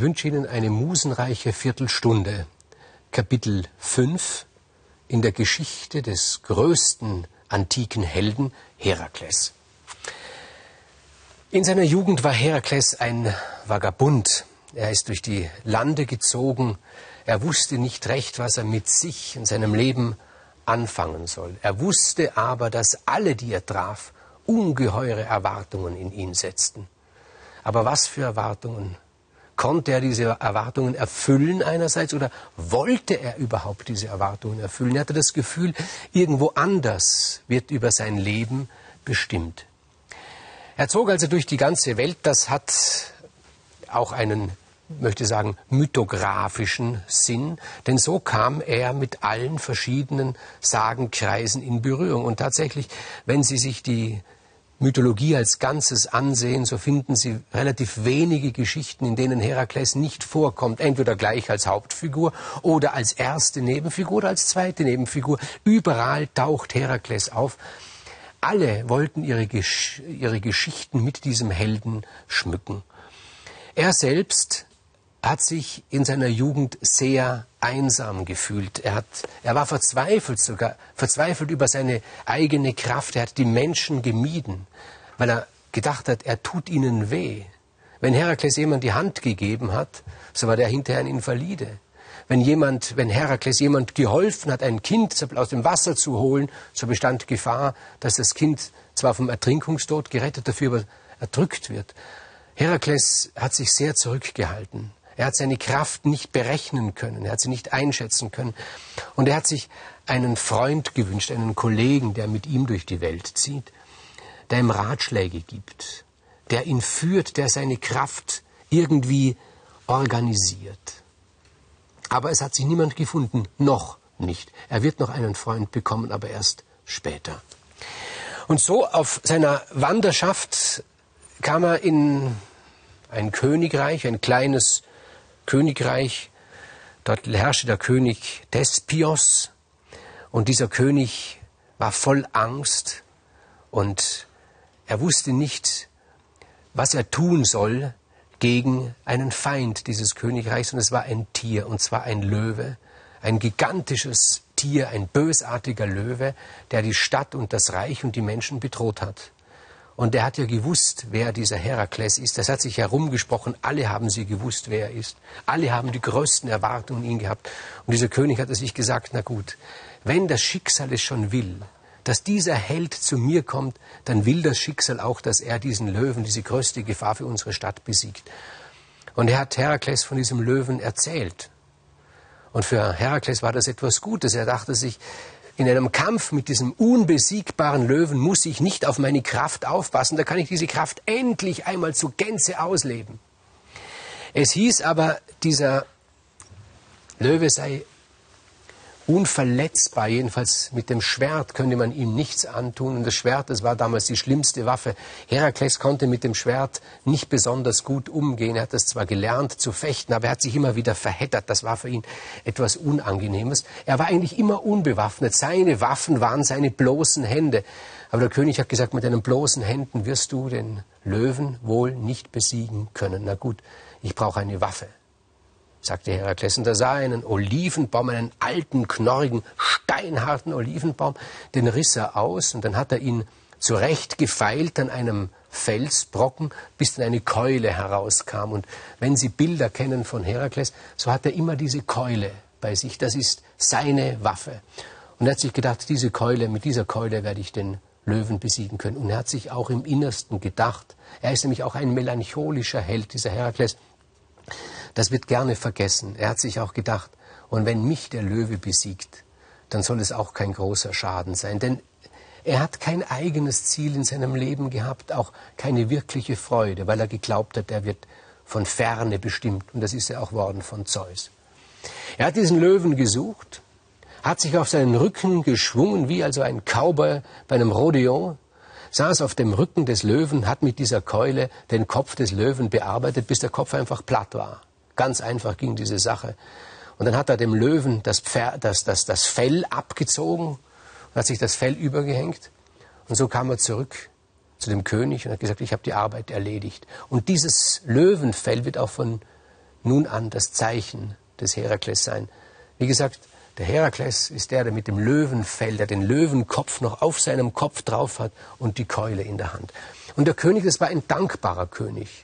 wünsche Ihnen eine musenreiche Viertelstunde. Kapitel 5 in der Geschichte des größten antiken Helden Herakles. In seiner Jugend war Herakles ein Vagabund. Er ist durch die Lande gezogen. Er wusste nicht recht, was er mit sich in seinem Leben anfangen soll. Er wusste aber, dass alle, die er traf, ungeheure Erwartungen in ihn setzten. Aber was für Erwartungen? Konnte er diese Erwartungen erfüllen einerseits oder wollte er überhaupt diese Erwartungen erfüllen? Er hatte das Gefühl, irgendwo anders wird über sein Leben bestimmt. Er zog also durch die ganze Welt. Das hat auch einen, möchte sagen, mythografischen Sinn, denn so kam er mit allen verschiedenen Sagenkreisen in Berührung. Und tatsächlich, wenn Sie sich die Mythologie als Ganzes ansehen, so finden Sie relativ wenige Geschichten, in denen Herakles nicht vorkommt, entweder gleich als Hauptfigur oder als erste Nebenfigur oder als zweite Nebenfigur. Überall taucht Herakles auf. Alle wollten ihre, Gesch ihre Geschichten mit diesem Helden schmücken. Er selbst hat sich in seiner Jugend sehr einsam gefühlt. Er, hat, er war verzweifelt sogar, verzweifelt über seine eigene Kraft. Er hat die Menschen gemieden, weil er gedacht hat, er tut ihnen weh. Wenn Herakles jemand die Hand gegeben hat, so war der hinterher ein Invalide. Wenn jemand, wenn Herakles jemand geholfen hat, ein Kind aus dem Wasser zu holen, so bestand Gefahr, dass das Kind zwar vom Ertrinkungstod gerettet, dafür aber erdrückt wird. Herakles hat sich sehr zurückgehalten. Er hat seine Kraft nicht berechnen können, er hat sie nicht einschätzen können. Und er hat sich einen Freund gewünscht, einen Kollegen, der mit ihm durch die Welt zieht, der ihm Ratschläge gibt, der ihn führt, der seine Kraft irgendwie organisiert. Aber es hat sich niemand gefunden, noch nicht. Er wird noch einen Freund bekommen, aber erst später. Und so auf seiner Wanderschaft kam er in ein Königreich, ein kleines Königreich. Dort herrschte der König Despios und dieser König war voll Angst und er wusste nicht, was er tun soll gegen einen Feind dieses Königreichs und es war ein Tier und zwar ein Löwe, ein gigantisches Tier, ein bösartiger Löwe, der die Stadt und das Reich und die Menschen bedroht hat. Und er hat ja gewusst, wer dieser Herakles ist. Das hat sich herumgesprochen. Alle haben sie gewusst, wer er ist. Alle haben die größten Erwartungen in ihn gehabt. Und dieser König hat sich gesagt, na gut, wenn das Schicksal es schon will, dass dieser Held zu mir kommt, dann will das Schicksal auch, dass er diesen Löwen, diese größte Gefahr für unsere Stadt besiegt. Und er hat Herakles von diesem Löwen erzählt. Und für Herakles war das etwas Gutes. Er dachte sich, in einem Kampf mit diesem unbesiegbaren Löwen muss ich nicht auf meine Kraft aufpassen, da kann ich diese Kraft endlich einmal zur Gänze ausleben. Es hieß aber, dieser Löwe sei unverletzbar, jedenfalls mit dem Schwert könnte man ihm nichts antun. Und das Schwert, das war damals die schlimmste Waffe. Herakles konnte mit dem Schwert nicht besonders gut umgehen. Er hat das zwar gelernt zu fechten, aber er hat sich immer wieder verheddert. Das war für ihn etwas Unangenehmes. Er war eigentlich immer unbewaffnet. Seine Waffen waren seine bloßen Hände. Aber der König hat gesagt, mit deinen bloßen Händen wirst du den Löwen wohl nicht besiegen können. Na gut, ich brauche eine Waffe sagte Herakles. Und da sah er einen Olivenbaum, einen alten, knorrigen, steinharten Olivenbaum. Den riss er aus und dann hat er ihn zurecht gefeilt an einem Felsbrocken, bis dann eine Keule herauskam. Und wenn Sie Bilder kennen von Herakles, so hat er immer diese Keule bei sich. Das ist seine Waffe. Und er hat sich gedacht, diese Keule, mit dieser Keule werde ich den Löwen besiegen können. Und er hat sich auch im Innersten gedacht, er ist nämlich auch ein melancholischer Held, dieser Herakles, das wird gerne vergessen. Er hat sich auch gedacht, und wenn mich der Löwe besiegt, dann soll es auch kein großer Schaden sein. Denn er hat kein eigenes Ziel in seinem Leben gehabt, auch keine wirkliche Freude, weil er geglaubt hat, er wird von ferne bestimmt. Und das ist er auch worden von Zeus. Er hat diesen Löwen gesucht, hat sich auf seinen Rücken geschwungen, wie also ein Cowboy bei einem Rodeo, saß auf dem Rücken des Löwen, hat mit dieser Keule den Kopf des Löwen bearbeitet, bis der Kopf einfach platt war. Ganz einfach ging diese Sache. Und dann hat er dem Löwen das, Pferd, das, das, das Fell abgezogen und hat sich das Fell übergehängt. Und so kam er zurück zu dem König und hat gesagt, ich habe die Arbeit erledigt. Und dieses Löwenfell wird auch von nun an das Zeichen des Herakles sein. Wie gesagt, der Herakles ist der, der mit dem Löwenfell, der den Löwenkopf noch auf seinem Kopf drauf hat und die Keule in der Hand. Und der König, das war ein dankbarer König.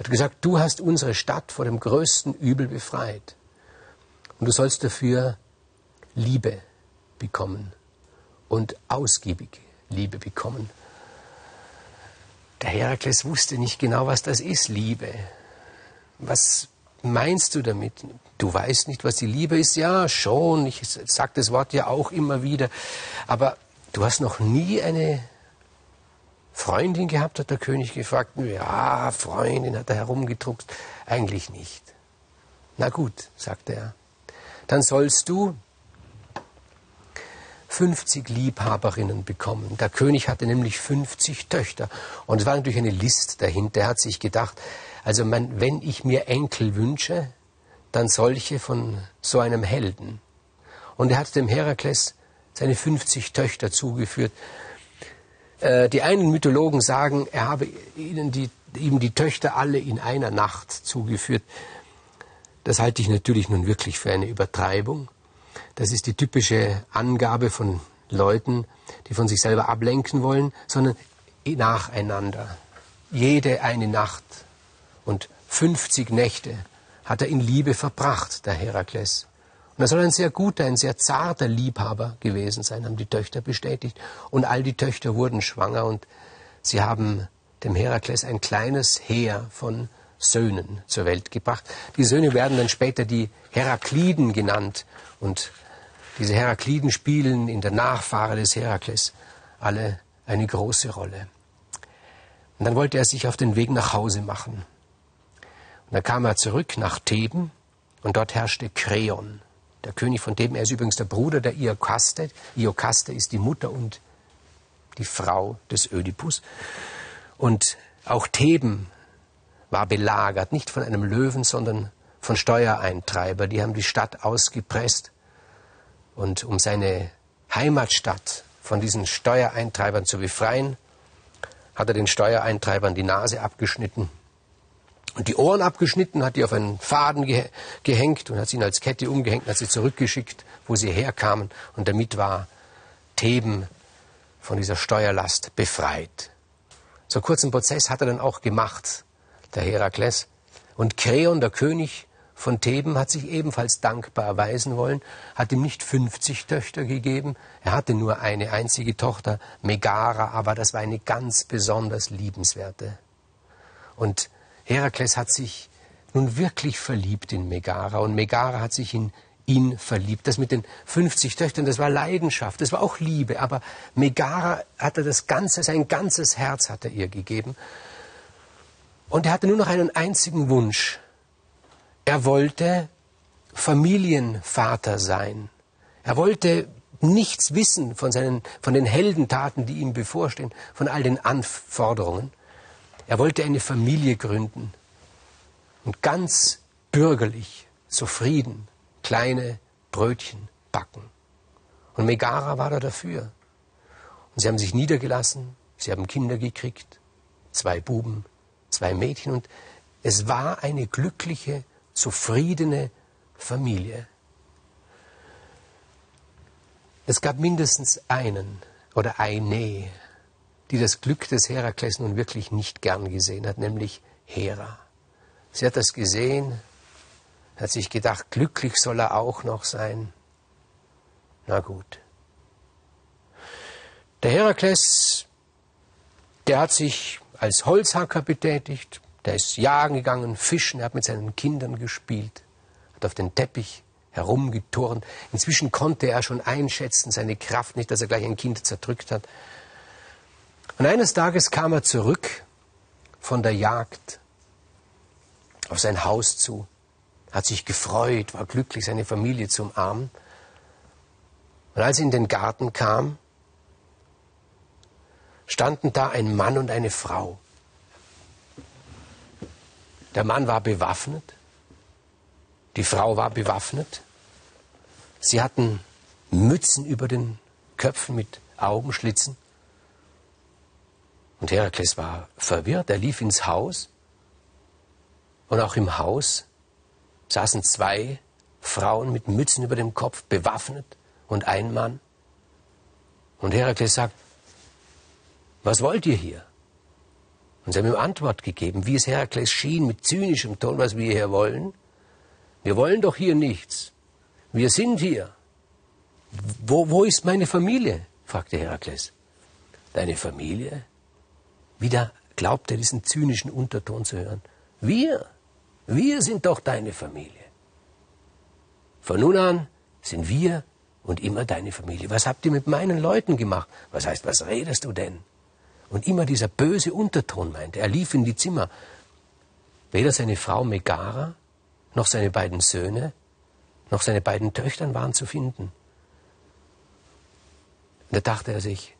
Er hat gesagt, du hast unsere Stadt vor dem größten Übel befreit. Und du sollst dafür Liebe bekommen und ausgiebig Liebe bekommen. Der Herakles wusste nicht genau, was das ist, Liebe. Was meinst du damit? Du weißt nicht, was die Liebe ist? Ja, schon. Ich sage das Wort ja auch immer wieder. Aber du hast noch nie eine Freundin gehabt, hat der König gefragt. Ja, Freundin, hat er herumgedruckt. Eigentlich nicht. Na gut, sagte er. Dann sollst du 50 Liebhaberinnen bekommen. Der König hatte nämlich 50 Töchter. Und es war natürlich eine List dahinter. Er hat sich gedacht, also man, wenn ich mir Enkel wünsche, dann solche von so einem Helden. Und er hat dem Herakles seine 50 Töchter zugeführt. Äh, die einen Mythologen sagen, er habe ihnen die, ihm die Töchter alle in einer Nacht zugeführt. Das halte ich natürlich nun wirklich für eine Übertreibung. Das ist die typische Angabe von Leuten, die von sich selber ablenken wollen, sondern nacheinander. Jede eine Nacht und 50 Nächte hat er in Liebe verbracht, der Herakles. Und er soll ein sehr guter, ein sehr zarter Liebhaber gewesen sein, haben die Töchter bestätigt. Und all die Töchter wurden schwanger und sie haben dem Herakles ein kleines Heer von Söhnen zur Welt gebracht. Die Söhne werden dann später die Herakliden genannt und diese Herakliden spielen in der Nachfahre des Herakles alle eine große Rolle. Und dann wollte er sich auf den Weg nach Hause machen. Und dann kam er zurück nach Theben und dort herrschte Kreon, der König von Theben. Er ist übrigens der Bruder der Iokaste. Iokaste ist die Mutter und die Frau des Ödipus. Und auch Theben war belagert, nicht von einem Löwen, sondern von Steuereintreiber. Die haben die Stadt ausgepresst. Und um seine Heimatstadt von diesen Steuereintreibern zu befreien, hat er den Steuereintreibern die Nase abgeschnitten und die Ohren abgeschnitten, hat die auf einen Faden ge gehängt und hat sie ihn als Kette umgehängt, hat sie zurückgeschickt, wo sie herkamen. Und damit war Theben von dieser Steuerlast befreit. So kurzen Prozess hat er dann auch gemacht der Herakles. Und Kreon, der König von Theben, hat sich ebenfalls dankbar erweisen wollen, hat ihm nicht 50 Töchter gegeben, er hatte nur eine einzige Tochter, Megara, aber das war eine ganz besonders liebenswerte. Und Herakles hat sich nun wirklich verliebt in Megara und Megara hat sich in ihn verliebt. Das mit den 50 Töchtern, das war Leidenschaft, das war auch Liebe, aber Megara hatte das ganze, sein ganzes Herz hat er ihr gegeben. Und er hatte nur noch einen einzigen Wunsch. Er wollte Familienvater sein. Er wollte nichts wissen von, seinen, von den Heldentaten, die ihm bevorstehen, von all den Anforderungen. Er wollte eine Familie gründen und ganz bürgerlich, zufrieden, kleine Brötchen backen. Und Megara war da dafür. Und sie haben sich niedergelassen, sie haben Kinder gekriegt, zwei Buben, zwei Mädchen und es war eine glückliche, zufriedene Familie. Es gab mindestens einen oder eine, die das Glück des Herakles nun wirklich nicht gern gesehen hat, nämlich Hera. Sie hat das gesehen, hat sich gedacht, glücklich soll er auch noch sein. Na gut. Der Herakles, der hat sich als Holzhacker betätigt, der ist jagen gegangen, fischen, er hat mit seinen Kindern gespielt, hat auf den Teppich herumgeturnt. Inzwischen konnte er schon einschätzen, seine Kraft, nicht, dass er gleich ein Kind zerdrückt hat. Und eines Tages kam er zurück von der Jagd auf sein Haus zu, hat sich gefreut, war glücklich, seine Familie zu umarmen. Und als er in den Garten kam, standen da ein Mann und eine Frau. Der Mann war bewaffnet, die Frau war bewaffnet. Sie hatten Mützen über den Köpfen mit Augenschlitzen. Und Herakles war verwirrt, er lief ins Haus und auch im Haus saßen zwei Frauen mit Mützen über dem Kopf, bewaffnet, und ein Mann. Und Herakles sagt, was wollt ihr hier? Und sie haben ihm Antwort gegeben, wie es Herakles schien, mit zynischem Ton, was wir hier wollen. Wir wollen doch hier nichts. Wir sind hier. Wo, wo ist meine Familie? fragte Herakles. Deine Familie? Wieder glaubt er diesen zynischen Unterton zu hören. Wir, wir sind doch deine Familie. Von nun an sind wir und immer deine Familie. Was habt ihr mit meinen Leuten gemacht? Was heißt, was redest du denn? Und immer dieser böse Unterton meinte. Er lief in die Zimmer. Weder seine Frau Megara, noch seine beiden Söhne, noch seine beiden Töchtern waren zu finden. da dachte er sich,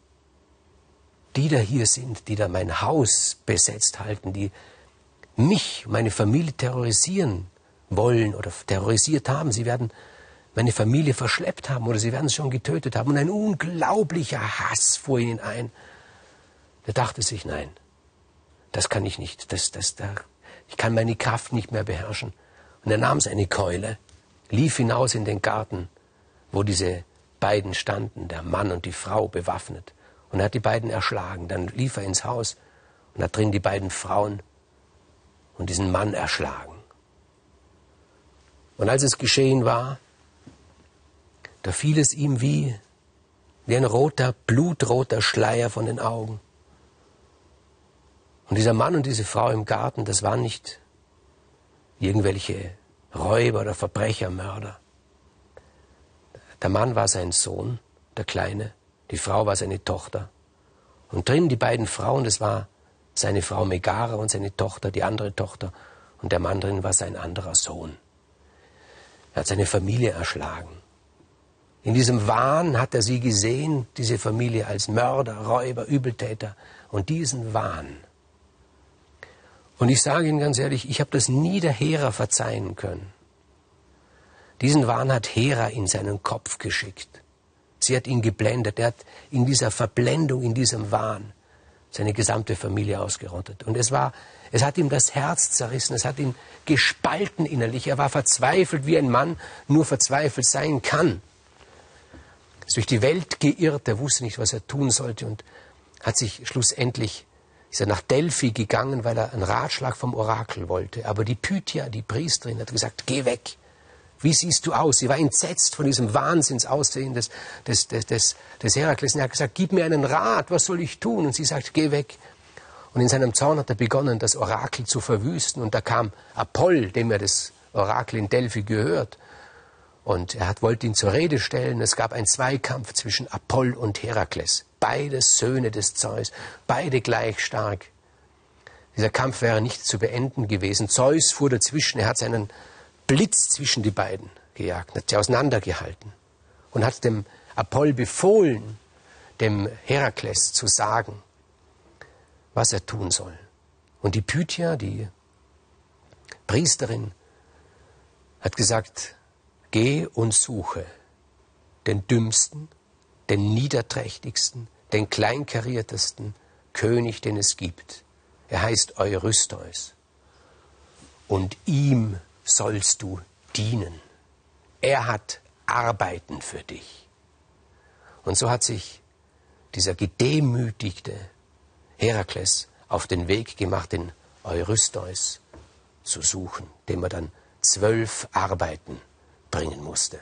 die da hier sind, die da mein Haus besetzt halten, die mich, meine Familie terrorisieren wollen oder terrorisiert haben, sie werden meine Familie verschleppt haben oder sie werden sie schon getötet haben. Und ein unglaublicher Hass fuhr in ihn ein. Er dachte sich, nein, das kann ich nicht, das, das, da, ich kann meine Kraft nicht mehr beherrschen. Und er nahm seine Keule, lief hinaus in den Garten, wo diese beiden standen, der Mann und die Frau bewaffnet, und hat die beiden erschlagen. Dann lief er ins Haus und hat drin die beiden Frauen und diesen Mann erschlagen. Und als es geschehen war, da fiel es ihm wie, wie ein roter, blutroter Schleier von den Augen. Und dieser Mann und diese Frau im Garten, das waren nicht irgendwelche Räuber oder Verbrechermörder. Der Mann war sein Sohn, der Kleine, die Frau war seine Tochter. Und drin die beiden Frauen, das war seine Frau Megara und seine Tochter, die andere Tochter. Und der Mann drin war sein anderer Sohn. Er hat seine Familie erschlagen. In diesem Wahn hat er sie gesehen, diese Familie als Mörder, Räuber, Übeltäter. Und diesen Wahn. Und ich sage Ihnen ganz ehrlich, ich habe das nie der Hera verzeihen können. Diesen Wahn hat Hera in seinen Kopf geschickt. Sie hat ihn geblendet. Er hat in dieser Verblendung, in diesem Wahn seine gesamte Familie ausgerottet. Und es war, es hat ihm das Herz zerrissen, es hat ihn gespalten innerlich. Er war verzweifelt, wie ein Mann nur verzweifelt sein kann ist durch die Welt geirrt, er wusste nicht, was er tun sollte und hat sich schlussendlich ist er nach Delphi gegangen, weil er einen Ratschlag vom Orakel wollte. Aber die Pythia, die Priesterin, hat gesagt, geh weg. Wie siehst du aus? Sie war entsetzt von diesem Wahnsinnsaussehen des, des, des, des, des Herakles. Und er hat gesagt, gib mir einen Rat, was soll ich tun? Und sie sagt, geh weg. Und in seinem Zorn hat er begonnen, das Orakel zu verwüsten. Und da kam Apoll, dem er das Orakel in Delphi gehört, und er hat, wollte ihn zur Rede stellen. Es gab einen Zweikampf zwischen Apoll und Herakles. Beide Söhne des Zeus, beide gleich stark. Dieser Kampf wäre nicht zu beenden gewesen. Zeus fuhr dazwischen, er hat seinen Blitz zwischen die beiden gejagt, hat sie auseinandergehalten und hat dem Apoll befohlen, dem Herakles zu sagen, was er tun soll. Und die Pythia, die Priesterin, hat gesagt, Geh und suche den dümmsten, den niederträchtigsten, den kleinkariertesten König, den es gibt. Er heißt Eurystheus. Und ihm sollst du dienen. Er hat Arbeiten für dich. Und so hat sich dieser gedemütigte Herakles auf den Weg gemacht, den Eurystheus zu suchen, dem er dann zwölf Arbeiten bringen musste.